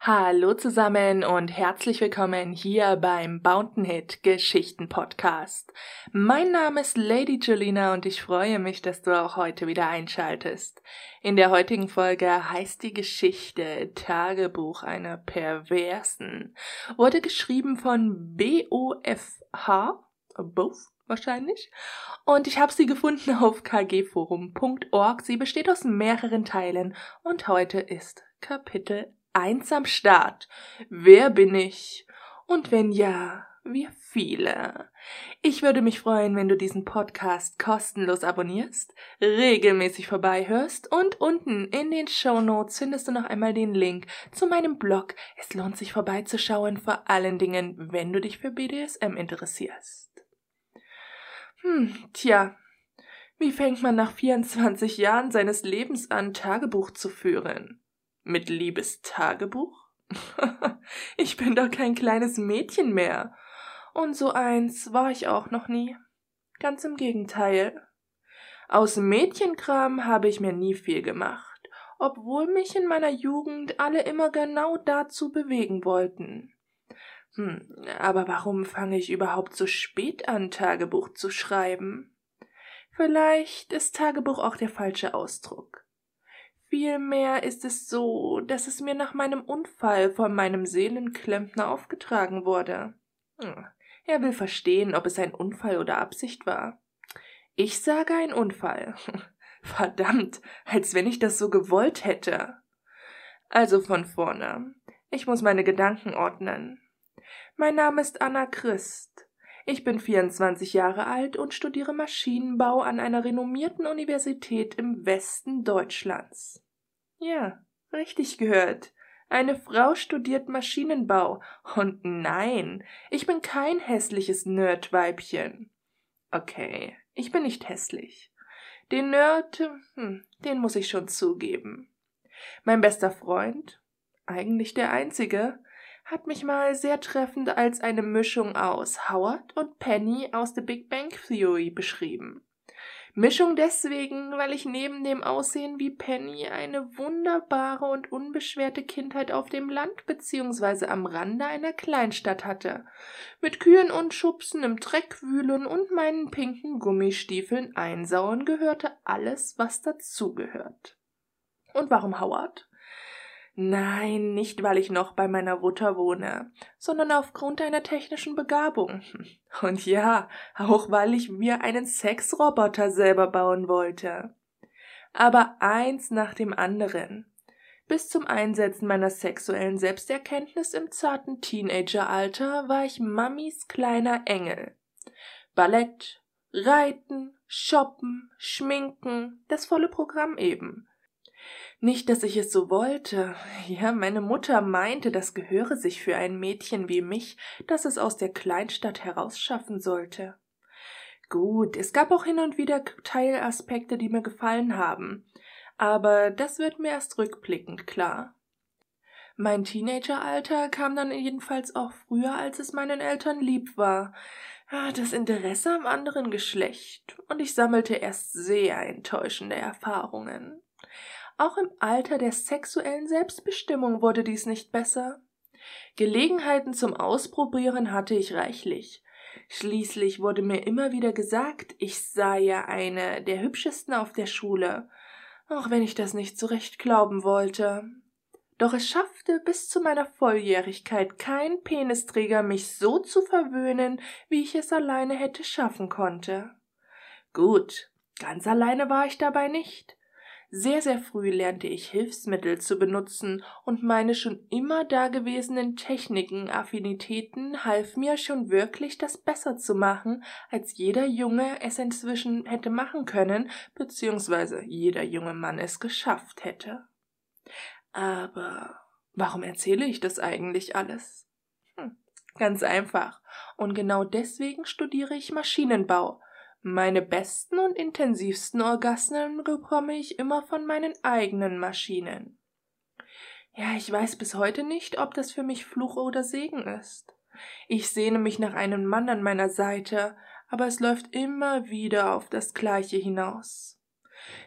Hallo zusammen und herzlich willkommen hier beim Bountenhit Geschichten Podcast. Mein Name ist Lady Julina und ich freue mich, dass du auch heute wieder einschaltest. In der heutigen Folge heißt die Geschichte Tagebuch einer Perversen. Wurde geschrieben von B-O-F-H, Both wahrscheinlich. Und ich habe sie gefunden auf kgforum.org. Sie besteht aus mehreren Teilen und heute ist Kapitel eins am Start. Wer bin ich? Und wenn ja, wie viele? Ich würde mich freuen, wenn du diesen Podcast kostenlos abonnierst, regelmäßig vorbeihörst und unten in den Show Notes findest du noch einmal den Link zu meinem Blog. Es lohnt sich vorbeizuschauen, vor allen Dingen, wenn du dich für BDSM interessierst. Hm, tja, wie fängt man nach 24 Jahren seines Lebens an, Tagebuch zu führen? Mit Liebestagebuch? ich bin doch kein kleines Mädchen mehr. Und so eins war ich auch noch nie. Ganz im Gegenteil. Aus Mädchenkram habe ich mir nie viel gemacht, obwohl mich in meiner Jugend alle immer genau dazu bewegen wollten. Hm, aber warum fange ich überhaupt so spät an, Tagebuch zu schreiben? Vielleicht ist Tagebuch auch der falsche Ausdruck. Vielmehr ist es so, dass es mir nach meinem Unfall von meinem Seelenklempner aufgetragen wurde. Hm, er will verstehen, ob es ein Unfall oder Absicht war. Ich sage ein Unfall. Verdammt, als wenn ich das so gewollt hätte. Also von vorne. Ich muss meine Gedanken ordnen. Mein Name ist Anna Christ. Ich bin 24 Jahre alt und studiere Maschinenbau an einer renommierten Universität im Westen Deutschlands. Ja, richtig gehört. Eine Frau studiert Maschinenbau. Und nein, ich bin kein hässliches Nerdweibchen. Okay, ich bin nicht hässlich. Den Nerd, hm, den muss ich schon zugeben. Mein bester Freund, eigentlich der einzige, hat mich mal sehr treffend als eine Mischung aus Howard und Penny aus The Big Bang Theory beschrieben. Mischung deswegen, weil ich neben dem Aussehen wie Penny eine wunderbare und unbeschwerte Kindheit auf dem Land bzw. am Rande einer Kleinstadt hatte. Mit Kühen und Schubsen im Dreck wühlen und meinen pinken Gummistiefeln einsauen gehörte alles, was dazugehört. Und warum Howard? Nein, nicht weil ich noch bei meiner Mutter wohne, sondern aufgrund einer technischen Begabung. Und ja, auch weil ich mir einen Sexroboter selber bauen wollte. Aber eins nach dem anderen. Bis zum Einsetzen meiner sexuellen Selbsterkenntnis im zarten Teenageralter war ich Mammis kleiner Engel. Ballett, Reiten, Shoppen, Schminken, das volle Programm eben. Nicht, dass ich es so wollte. Ja, meine Mutter meinte, das gehöre sich für ein Mädchen wie mich, das es aus der Kleinstadt herausschaffen sollte. Gut, es gab auch hin und wieder Teilaspekte, die mir gefallen haben, aber das wird mir erst rückblickend klar. Mein Teenageralter kam dann jedenfalls auch früher, als es meinen Eltern lieb war. Ah, das Interesse am anderen Geschlecht, und ich sammelte erst sehr enttäuschende Erfahrungen. Auch im Alter der sexuellen Selbstbestimmung wurde dies nicht besser. Gelegenheiten zum Ausprobieren hatte ich reichlich. Schließlich wurde mir immer wieder gesagt, ich sei ja eine der hübschesten auf der Schule, auch wenn ich das nicht so recht glauben wollte. Doch es schaffte bis zu meiner Volljährigkeit kein Penisträger, mich so zu verwöhnen, wie ich es alleine hätte schaffen konnte. Gut, ganz alleine war ich dabei nicht. Sehr, sehr früh lernte ich Hilfsmittel zu benutzen und meine schon immer dagewesenen Techniken, Affinitäten half mir schon wirklich, das besser zu machen, als jeder Junge es inzwischen hätte machen können, beziehungsweise jeder junge Mann es geschafft hätte. Aber warum erzähle ich das eigentlich alles? Hm, ganz einfach. Und genau deswegen studiere ich Maschinenbau, meine besten und intensivsten Orgasmen bekomme ich immer von meinen eigenen Maschinen. Ja, ich weiß bis heute nicht, ob das für mich Fluch oder Segen ist. Ich sehne mich nach einem Mann an meiner Seite, aber es läuft immer wieder auf das Gleiche hinaus.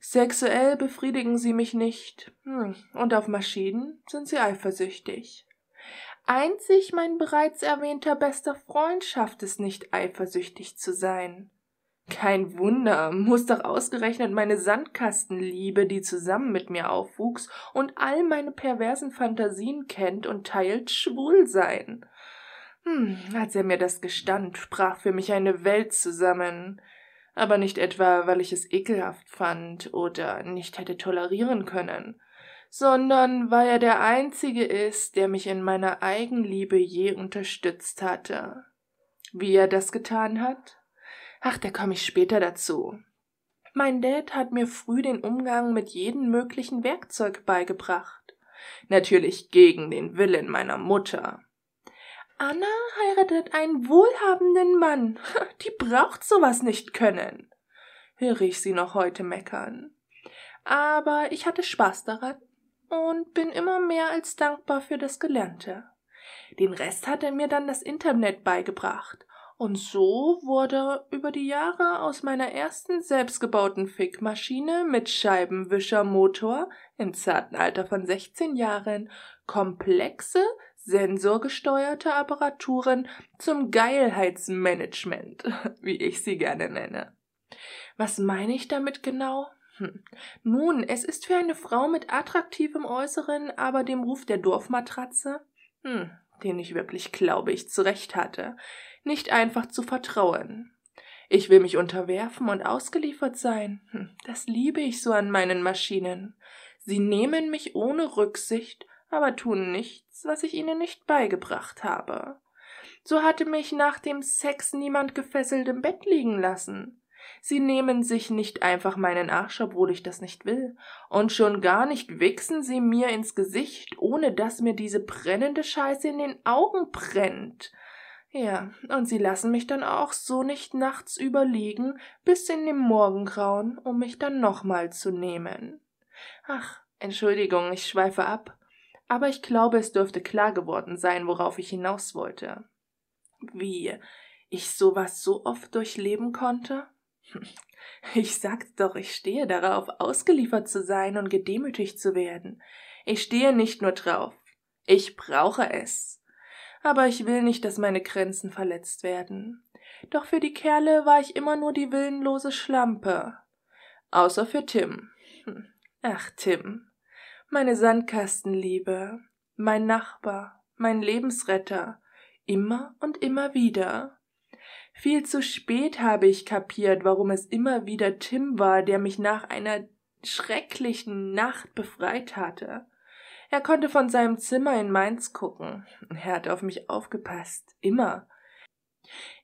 Sexuell befriedigen sie mich nicht, hm, und auf Maschinen sind sie eifersüchtig. Einzig mein bereits erwähnter bester Freund schafft es nicht, eifersüchtig zu sein. Kein Wunder, muss doch ausgerechnet meine Sandkastenliebe, die zusammen mit mir aufwuchs und all meine perversen Fantasien kennt und teilt, schwul sein. Hm, als er mir das gestand, sprach für mich eine Welt zusammen. Aber nicht etwa, weil ich es ekelhaft fand oder nicht hätte tolerieren können, sondern weil er der Einzige ist, der mich in meiner Eigenliebe je unterstützt hatte. Wie er das getan hat? Ach, da komme ich später dazu. Mein Dad hat mir früh den Umgang mit jedem möglichen Werkzeug beigebracht. Natürlich gegen den Willen meiner Mutter. Anna heiratet einen wohlhabenden Mann. Die braucht sowas nicht können, höre ich sie noch heute meckern. Aber ich hatte Spaß daran und bin immer mehr als dankbar für das Gelernte. Den Rest hat er mir dann das Internet beigebracht. Und so wurde über die Jahre aus meiner ersten selbstgebauten Fickmaschine mit Scheibenwischermotor im zarten Alter von 16 Jahren komplexe, sensorgesteuerte Apparaturen zum Geilheitsmanagement, wie ich sie gerne nenne. Was meine ich damit genau? Hm. Nun, es ist für eine Frau mit attraktivem Äußeren, aber dem Ruf der Dorfmatratze, hm, den ich wirklich glaube ich zurecht hatte, nicht einfach zu vertrauen. Ich will mich unterwerfen und ausgeliefert sein. Hm, das liebe ich so an meinen Maschinen. Sie nehmen mich ohne Rücksicht aber tun nichts, was ich ihnen nicht beigebracht habe. So hatte mich nach dem Sex niemand gefesselt im Bett liegen lassen. Sie nehmen sich nicht einfach meinen Arsch, obwohl ich das nicht will, und schon gar nicht wichsen sie mir ins Gesicht, ohne dass mir diese brennende Scheiße in den Augen brennt. Ja, und sie lassen mich dann auch so nicht nachts überliegen bis in den Morgengrauen, um mich dann nochmal zu nehmen. Ach, Entschuldigung, ich schweife ab aber ich glaube, es dürfte klar geworden sein, worauf ich hinaus wollte. Wie ich sowas so oft durchleben konnte? Ich sagte doch, ich stehe darauf, ausgeliefert zu sein und gedemütigt zu werden. Ich stehe nicht nur drauf, ich brauche es. Aber ich will nicht, dass meine Grenzen verletzt werden. Doch für die Kerle war ich immer nur die willenlose Schlampe. Außer für Tim. Hm. Ach, Tim meine Sandkastenliebe, mein Nachbar, mein Lebensretter, immer und immer wieder. Viel zu spät habe ich kapiert, warum es immer wieder Tim war, der mich nach einer schrecklichen Nacht befreit hatte. Er konnte von seinem Zimmer in Mainz gucken. Er hat auf mich aufgepasst, immer.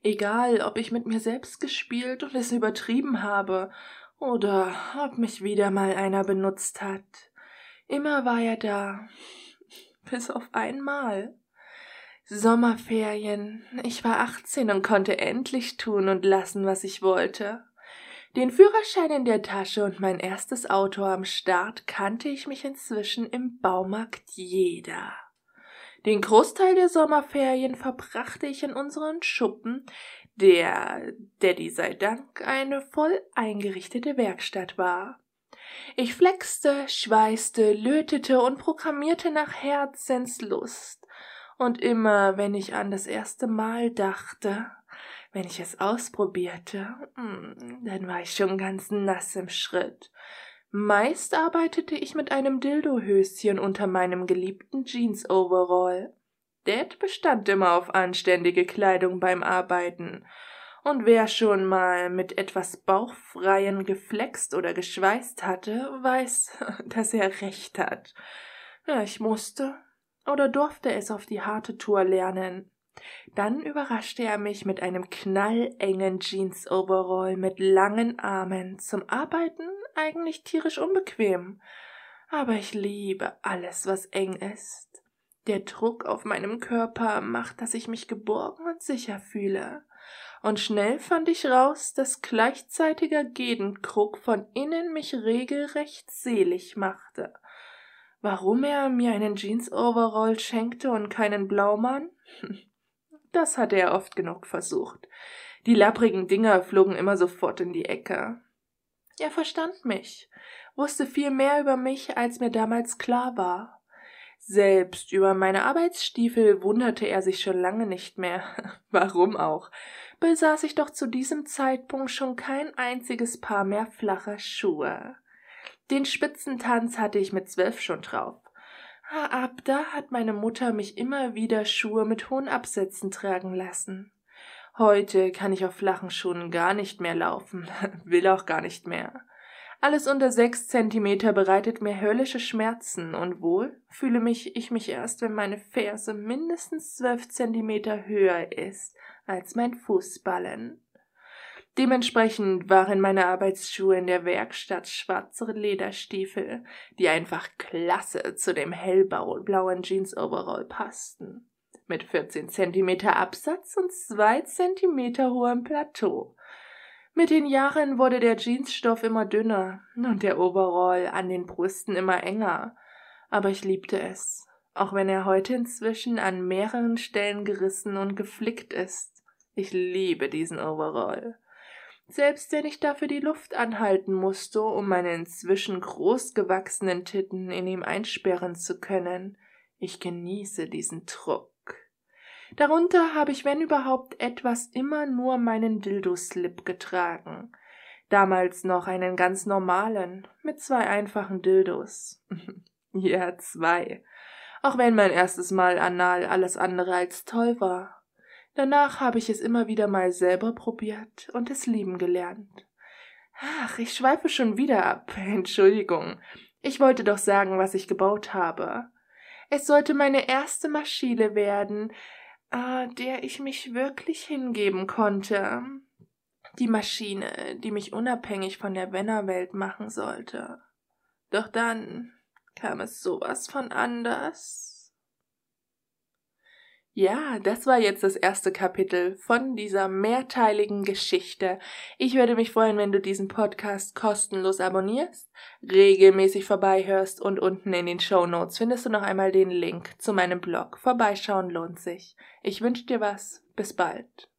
Egal, ob ich mit mir selbst gespielt und es übertrieben habe, oder ob mich wieder mal einer benutzt hat. Immer war er da. Bis auf einmal. Sommerferien. Ich war achtzehn und konnte endlich tun und lassen, was ich wollte. Den Führerschein in der Tasche und mein erstes Auto am Start kannte ich mich inzwischen im Baumarkt jeder. Den Großteil der Sommerferien verbrachte ich in unseren Schuppen, der Daddy sei Dank eine voll eingerichtete Werkstatt war. Ich flexte, schweißte, lötete und programmierte nach Herzenslust. Und immer, wenn ich an das erste Mal dachte, wenn ich es ausprobierte, hm, dann war ich schon ganz nass im Schritt. Meist arbeitete ich mit einem Dildohöschen unter meinem geliebten Jeans-Overall. Dad bestand immer auf anständige Kleidung beim Arbeiten, und wer schon mal mit etwas Bauchfreien geflext oder geschweißt hatte, weiß, dass er recht hat. Ja, ich musste oder durfte es auf die harte Tour lernen. Dann überraschte er mich mit einem knallengen Jeans-Overall mit langen Armen, zum Arbeiten eigentlich tierisch unbequem. Aber ich liebe alles, was eng ist. Der Druck auf meinem Körper macht, dass ich mich geborgen und sicher fühle und schnell fand ich raus, dass gleichzeitiger Gedenkrug von innen mich regelrecht selig machte. Warum er mir einen Jeans-Overall schenkte und keinen Blaumann? Das hatte er oft genug versucht. Die lapprigen Dinger flogen immer sofort in die Ecke. Er verstand mich, wusste viel mehr über mich, als mir damals klar war. Selbst über meine Arbeitsstiefel wunderte er sich schon lange nicht mehr. Warum auch? Besaß ich doch zu diesem Zeitpunkt schon kein einziges Paar mehr flacher Schuhe. Den Spitzentanz hatte ich mit zwölf schon drauf. Ab da hat meine Mutter mich immer wieder Schuhe mit hohen Absätzen tragen lassen. Heute kann ich auf flachen Schuhen gar nicht mehr laufen, will auch gar nicht mehr. Alles unter sechs Zentimeter bereitet mir höllische Schmerzen und wohl fühle mich ich mich erst, wenn meine Ferse mindestens zwölf Zentimeter höher ist als mein Fußballen. Dementsprechend waren meine Arbeitsschuhe in der Werkstatt schwarze Lederstiefel, die einfach klasse zu dem hellblauen Jeans-Overall passten. Mit 14 Zentimeter Absatz und 2 Zentimeter hohem Plateau. Mit den Jahren wurde der Jeansstoff immer dünner und der Overall an den Brüsten immer enger. Aber ich liebte es, auch wenn er heute inzwischen an mehreren Stellen gerissen und geflickt ist. Ich liebe diesen Overall selbst wenn ich dafür die Luft anhalten musste, um meine inzwischen großgewachsenen Titten in ihm einsperren zu können. Ich genieße diesen Druck. Darunter habe ich, wenn überhaupt etwas, immer nur meinen Dildo-Slip getragen. Damals noch einen ganz normalen, mit zwei einfachen Dildos. ja, zwei. Auch wenn mein erstes Mal anal alles andere als toll war. Danach habe ich es immer wieder mal selber probiert und es lieben gelernt. Ach, ich schweife schon wieder ab. Entschuldigung. Ich wollte doch sagen, was ich gebaut habe. Es sollte meine erste Maschine werden, äh, der ich mich wirklich hingeben konnte. Die Maschine, die mich unabhängig von der Wennerwelt machen sollte. Doch dann kam es sowas von anders. Ja, das war jetzt das erste Kapitel von dieser mehrteiligen Geschichte. Ich würde mich freuen, wenn du diesen Podcast kostenlos abonnierst, regelmäßig vorbeihörst und unten in den Show Notes findest du noch einmal den Link zu meinem Blog. Vorbeischauen lohnt sich. Ich wünsche dir was. Bis bald.